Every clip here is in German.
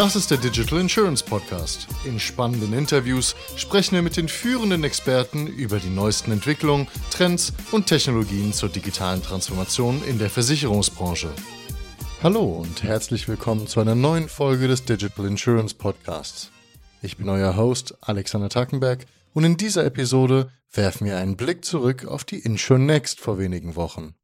Das ist der Digital Insurance Podcast. In spannenden Interviews sprechen wir mit den führenden Experten über die neuesten Entwicklungen, Trends und Technologien zur digitalen Transformation in der Versicherungsbranche. Hallo und herzlich willkommen zu einer neuen Folge des Digital Insurance Podcasts. Ich bin euer Host Alexander Tackenberg und in dieser Episode werfen wir einen Blick zurück auf die Insure Next vor wenigen Wochen.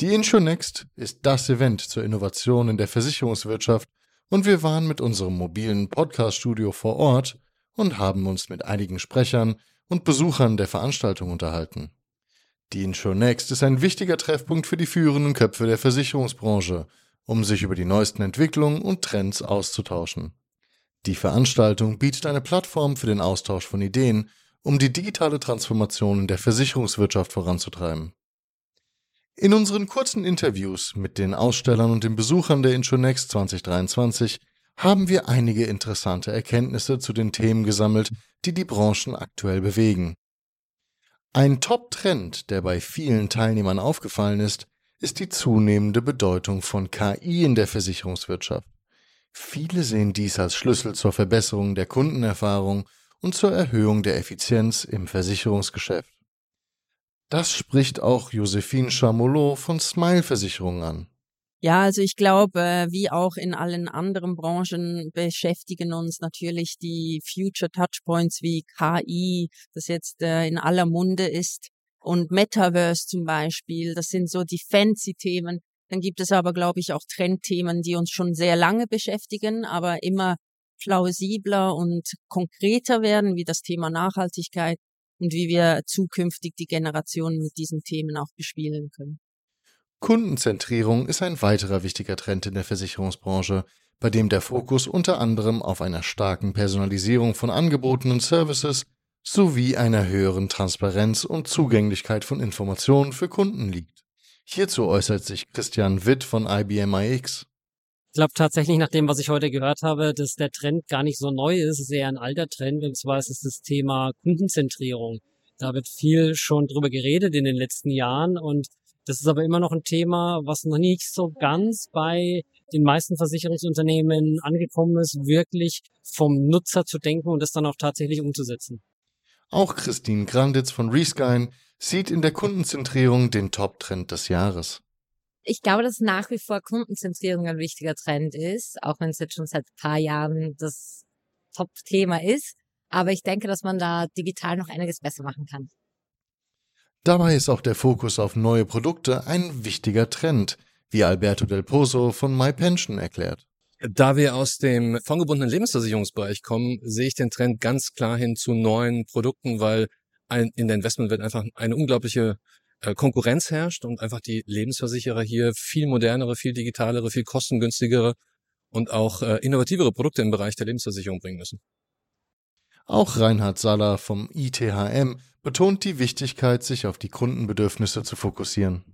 Die Insure Next ist das Event zur Innovation in der Versicherungswirtschaft und wir waren mit unserem mobilen Podcast-Studio vor Ort und haben uns mit einigen Sprechern und Besuchern der Veranstaltung unterhalten. Die Insure ist ein wichtiger Treffpunkt für die führenden Köpfe der Versicherungsbranche, um sich über die neuesten Entwicklungen und Trends auszutauschen. Die Veranstaltung bietet eine Plattform für den Austausch von Ideen, um die digitale Transformation in der Versicherungswirtschaft voranzutreiben. In unseren kurzen Interviews mit den Ausstellern und den Besuchern der Intronext 2023 haben wir einige interessante Erkenntnisse zu den Themen gesammelt, die die Branchen aktuell bewegen. Ein Top-Trend, der bei vielen Teilnehmern aufgefallen ist, ist die zunehmende Bedeutung von KI in der Versicherungswirtschaft. Viele sehen dies als Schlüssel zur Verbesserung der Kundenerfahrung und zur Erhöhung der Effizienz im Versicherungsgeschäft. Das spricht auch Josephine Chamolot von Smile Versicherung an. Ja, also ich glaube, äh, wie auch in allen anderen Branchen beschäftigen uns natürlich die Future Touchpoints wie KI, das jetzt äh, in aller Munde ist, und Metaverse zum Beispiel. Das sind so die fancy Themen. Dann gibt es aber, glaube ich, auch Trendthemen, die uns schon sehr lange beschäftigen, aber immer plausibler und konkreter werden, wie das Thema Nachhaltigkeit und wie wir zukünftig die Generationen mit diesen Themen auch bespielen können. Kundenzentrierung ist ein weiterer wichtiger Trend in der Versicherungsbranche, bei dem der Fokus unter anderem auf einer starken Personalisierung von Angeboten und Services sowie einer höheren Transparenz und Zugänglichkeit von Informationen für Kunden liegt. Hierzu äußert sich Christian Witt von IBM iX. Ich glaube tatsächlich, nach dem, was ich heute gehört habe, dass der Trend gar nicht so neu ist, es ist eher ein alter Trend, und zwar ist es das Thema Kundenzentrierung. Da wird viel schon drüber geredet in den letzten Jahren und das ist aber immer noch ein Thema, was noch nicht so ganz bei den meisten Versicherungsunternehmen angekommen ist, wirklich vom Nutzer zu denken und das dann auch tatsächlich umzusetzen. Auch Christine Granditz von Reskyne sieht in der Kundenzentrierung den Top-Trend des Jahres. Ich glaube, dass nach wie vor Kundenzentrierung ein wichtiger Trend ist, auch wenn es jetzt schon seit ein paar Jahren das Top-Thema ist. Aber ich denke, dass man da digital noch einiges besser machen kann. Dabei ist auch der Fokus auf neue Produkte ein wichtiger Trend, wie Alberto Del Pozo von MyPension erklärt. Da wir aus dem fondgebundenen Lebensversicherungsbereich kommen, sehe ich den Trend ganz klar hin zu neuen Produkten, weil in der Investmentwelt einfach eine unglaubliche Konkurrenz herrscht und einfach die Lebensversicherer hier viel modernere, viel digitalere, viel kostengünstigere und auch äh, innovativere Produkte im Bereich der Lebensversicherung bringen müssen. Auch Reinhard Saller vom ITHM betont die Wichtigkeit, sich auf die Kundenbedürfnisse zu fokussieren.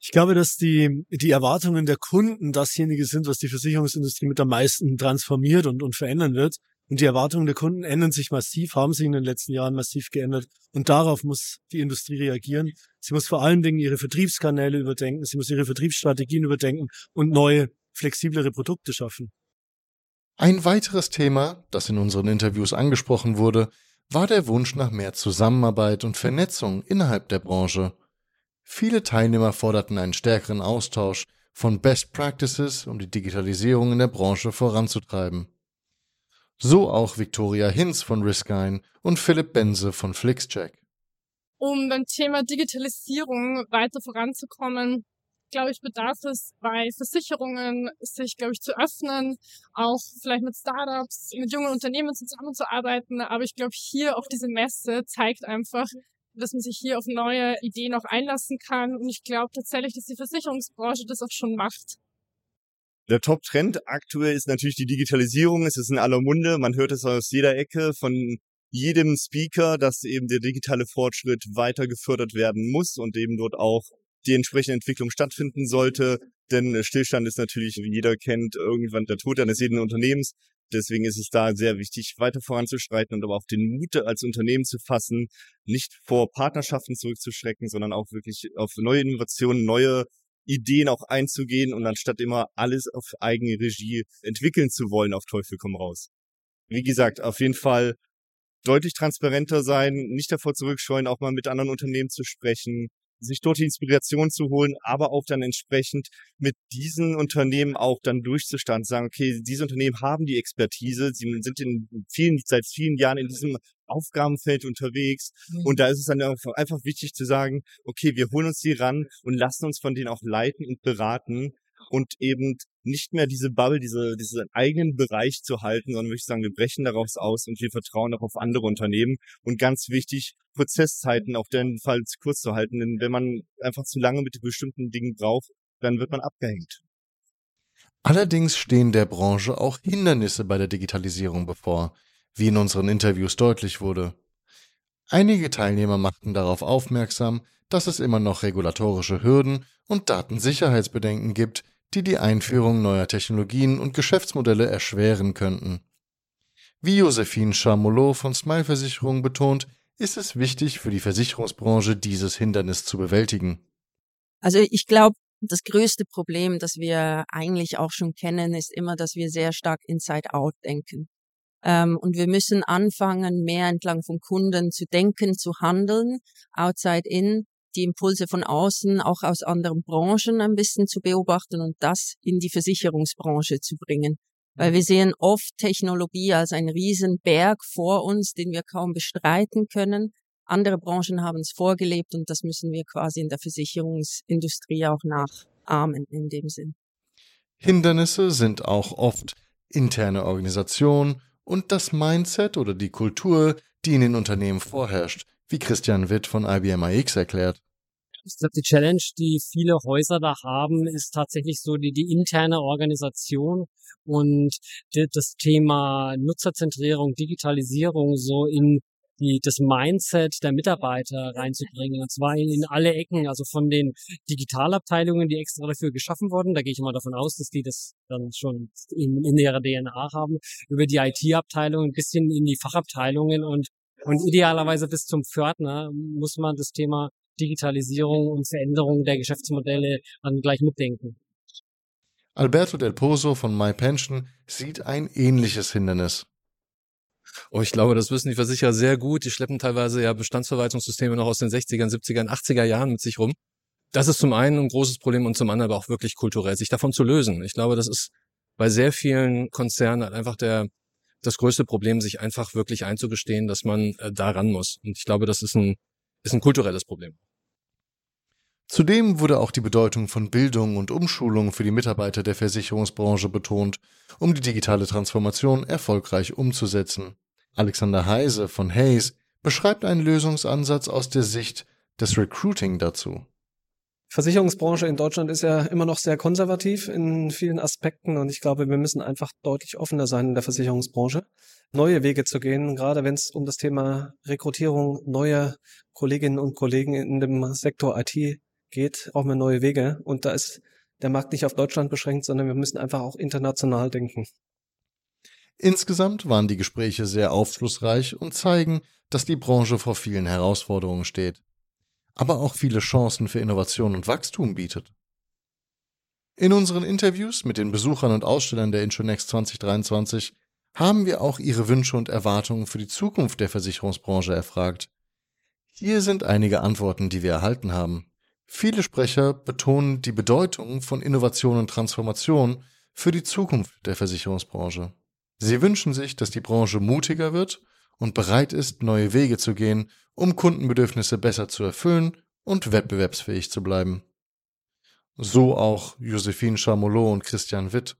Ich glaube, dass die, die Erwartungen der Kunden dasjenige sind, was die Versicherungsindustrie mit am meisten transformiert und, und verändern wird. Und die Erwartungen der Kunden ändern sich massiv, haben sich in den letzten Jahren massiv geändert. Und darauf muss die Industrie reagieren. Sie muss vor allen Dingen ihre Vertriebskanäle überdenken, sie muss ihre Vertriebsstrategien überdenken und neue, flexiblere Produkte schaffen. Ein weiteres Thema, das in unseren Interviews angesprochen wurde, war der Wunsch nach mehr Zusammenarbeit und Vernetzung innerhalb der Branche. Viele Teilnehmer forderten einen stärkeren Austausch von Best Practices, um die Digitalisierung in der Branche voranzutreiben. So auch Victoria Hinz von Riskine und Philipp Bense von Flixcheck. Um beim Thema Digitalisierung weiter voranzukommen, glaube ich, bedarf es bei Versicherungen, sich, glaube ich, zu öffnen, auch vielleicht mit Startups, mit jungen Unternehmen zusammenzuarbeiten. Aber ich glaube, hier auf diese Messe zeigt einfach, dass man sich hier auf neue Ideen auch einlassen kann. Und ich glaube tatsächlich, dass die Versicherungsbranche das auch schon macht. Der Top-Trend aktuell ist natürlich die Digitalisierung. Es ist in aller Munde. Man hört es aus jeder Ecke von jedem Speaker, dass eben der digitale Fortschritt weiter gefördert werden muss und eben dort auch die entsprechende Entwicklung stattfinden sollte. Denn Stillstand ist natürlich, wie jeder kennt, irgendwann der Tod eines jeden Unternehmens. Deswegen ist es da sehr wichtig, weiter voranzuschreiten und aber auch den Mut als Unternehmen zu fassen, nicht vor Partnerschaften zurückzuschrecken, sondern auch wirklich auf neue Innovationen, neue Ideen auch einzugehen und anstatt immer alles auf eigene Regie entwickeln zu wollen, auf Teufel komm raus. Wie gesagt, auf jeden Fall deutlich transparenter sein, nicht davor zurückscheuen, auch mal mit anderen Unternehmen zu sprechen, sich dort die Inspiration zu holen, aber auch dann entsprechend mit diesen Unternehmen auch dann durchzustanden, sagen, okay, diese Unternehmen haben die Expertise, sie sind in vielen, seit vielen Jahren in diesem Aufgabenfeld unterwegs. Mhm. Und da ist es dann einfach wichtig zu sagen, okay, wir holen uns die ran und lassen uns von denen auch leiten und beraten und eben nicht mehr diese Bubble, diese, diesen eigenen Bereich zu halten, sondern würde ich sagen, wir brechen daraus aus und wir vertrauen auch auf andere Unternehmen. Und ganz wichtig, Prozesszeiten auf den Fall zu kurz zu halten, denn wenn man einfach zu lange mit bestimmten Dingen braucht, dann wird man abgehängt. Allerdings stehen der Branche auch Hindernisse bei der Digitalisierung bevor, wie in unseren Interviews deutlich wurde. Einige Teilnehmer machten darauf aufmerksam, dass es immer noch regulatorische Hürden und Datensicherheitsbedenken gibt, die die Einführung neuer Technologien und Geschäftsmodelle erschweren könnten. Wie Josephine Charmolot von Smile Versicherung betont, ist es wichtig für die Versicherungsbranche, dieses Hindernis zu bewältigen. Also ich glaube, das größte Problem, das wir eigentlich auch schon kennen, ist immer, dass wir sehr stark Inside-Out denken. Ähm, und wir müssen anfangen, mehr entlang vom Kunden zu denken, zu handeln, Outside-In, die Impulse von außen, auch aus anderen Branchen ein bisschen zu beobachten und das in die Versicherungsbranche zu bringen. Weil wir sehen oft Technologie als einen Riesenberg vor uns, den wir kaum bestreiten können. Andere Branchen haben es vorgelebt und das müssen wir quasi in der Versicherungsindustrie auch nachahmen in dem Sinn. Hindernisse sind auch oft interne Organisation und das Mindset oder die Kultur, die in den Unternehmen vorherrscht, wie Christian Witt von IBM iX erklärt. Ich glaube, die Challenge, die viele Häuser da haben, ist tatsächlich so die, die interne Organisation und das Thema Nutzerzentrierung, Digitalisierung so in die, das Mindset der Mitarbeiter reinzubringen. Und zwar in, in alle Ecken, also von den Digitalabteilungen, die extra dafür geschaffen wurden. Da gehe ich mal davon aus, dass die das dann schon in, in ihrer DNA haben. Über die IT-Abteilungen bis hin in die Fachabteilungen und, und idealerweise bis zum Pförtner muss man das Thema Digitalisierung und Veränderung der Geschäftsmodelle dann gleich mitdenken. Alberto Del Pozo von MyPension sieht ein ähnliches Hindernis. Oh, ich glaube, das wissen die Versicherer sehr gut. Die schleppen teilweise ja Bestandsverwaltungssysteme noch aus den 60ern, 70ern, 80er Jahren mit sich rum. Das ist zum einen ein großes Problem und zum anderen aber auch wirklich kulturell, sich davon zu lösen. Ich glaube, das ist bei sehr vielen Konzernen halt einfach der, das größte Problem, sich einfach wirklich einzugestehen, dass man äh, da ran muss. Und ich glaube, das ist ein, ist ein kulturelles Problem. Zudem wurde auch die Bedeutung von Bildung und Umschulung für die Mitarbeiter der Versicherungsbranche betont, um die digitale Transformation erfolgreich umzusetzen. Alexander Heise von Hayes beschreibt einen Lösungsansatz aus der Sicht des Recruiting dazu. Versicherungsbranche in Deutschland ist ja immer noch sehr konservativ in vielen Aspekten und ich glaube, wir müssen einfach deutlich offener sein in der Versicherungsbranche, neue Wege zu gehen, gerade wenn es um das Thema Rekrutierung neuer Kolleginnen und Kollegen in dem Sektor IT geht, brauchen wir neue Wege. Und da ist der Markt nicht auf Deutschland beschränkt, sondern wir müssen einfach auch international denken. Insgesamt waren die Gespräche sehr aufschlussreich und zeigen, dass die Branche vor vielen Herausforderungen steht, aber auch viele Chancen für Innovation und Wachstum bietet. In unseren Interviews mit den Besuchern und Ausstellern der Intronext 2023 haben wir auch ihre Wünsche und Erwartungen für die Zukunft der Versicherungsbranche erfragt. Hier sind einige Antworten, die wir erhalten haben. Viele Sprecher betonen die Bedeutung von Innovation und Transformation für die Zukunft der Versicherungsbranche. Sie wünschen sich, dass die Branche mutiger wird und bereit ist, neue Wege zu gehen, um Kundenbedürfnisse besser zu erfüllen und wettbewerbsfähig zu bleiben. So auch Josephine Charmolot und Christian Witt.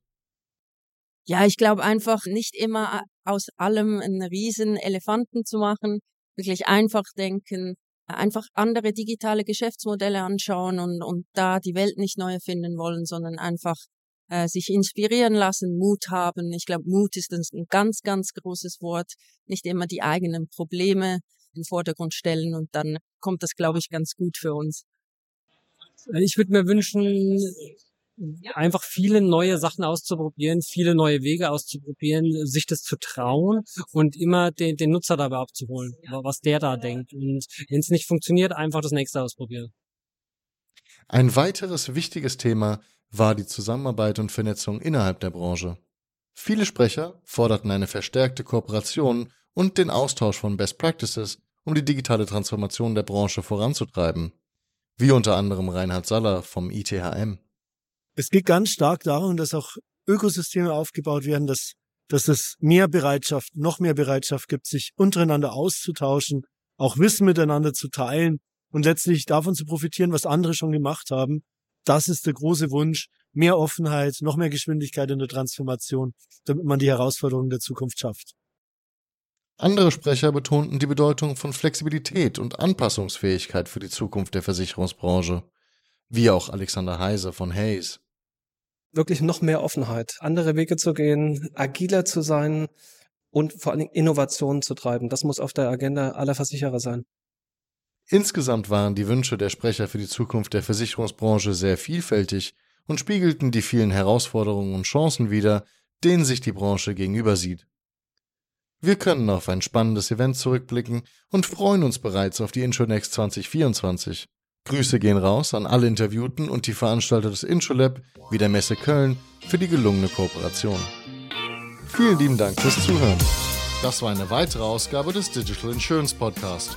Ja, ich glaube einfach nicht immer aus allem einen riesen Elefanten zu machen, wirklich einfach denken, einfach andere digitale Geschäftsmodelle anschauen und, und da die Welt nicht neu erfinden wollen, sondern einfach äh, sich inspirieren lassen, Mut haben. Ich glaube, Mut ist ein ganz, ganz großes Wort. Nicht immer die eigenen Probleme in den Vordergrund stellen und dann kommt das, glaube ich, ganz gut für uns. Ich würde mir wünschen, einfach viele neue Sachen auszuprobieren, viele neue Wege auszuprobieren, sich das zu trauen und immer den, den Nutzer dabei abzuholen, was der da denkt. Und wenn es nicht funktioniert, einfach das nächste ausprobieren. Ein weiteres wichtiges Thema war die Zusammenarbeit und Vernetzung innerhalb der Branche. Viele Sprecher forderten eine verstärkte Kooperation und den Austausch von Best Practices, um die digitale Transformation der Branche voranzutreiben. Wie unter anderem Reinhard Saller vom ITHM. Es geht ganz stark darum, dass auch Ökosysteme aufgebaut werden, dass, dass es mehr Bereitschaft, noch mehr Bereitschaft gibt, sich untereinander auszutauschen, auch Wissen miteinander zu teilen und letztlich davon zu profitieren, was andere schon gemacht haben. Das ist der große Wunsch. Mehr Offenheit, noch mehr Geschwindigkeit in der Transformation, damit man die Herausforderungen der Zukunft schafft. Andere Sprecher betonten die Bedeutung von Flexibilität und Anpassungsfähigkeit für die Zukunft der Versicherungsbranche, wie auch Alexander Heise von Hayes wirklich noch mehr Offenheit, andere Wege zu gehen, agiler zu sein und vor allen Dingen Innovationen zu treiben. Das muss auf der Agenda aller Versicherer sein. Insgesamt waren die Wünsche der Sprecher für die Zukunft der Versicherungsbranche sehr vielfältig und spiegelten die vielen Herausforderungen und Chancen wider, denen sich die Branche gegenüber sieht. Wir können auf ein spannendes Event zurückblicken und freuen uns bereits auf die Intronext 2024. Grüße gehen raus an alle Interviewten und die Veranstalter des Introlab wie der Messe Köln für die gelungene Kooperation. Vielen lieben Dank fürs Zuhören. Das war eine weitere Ausgabe des Digital Insurance Podcast.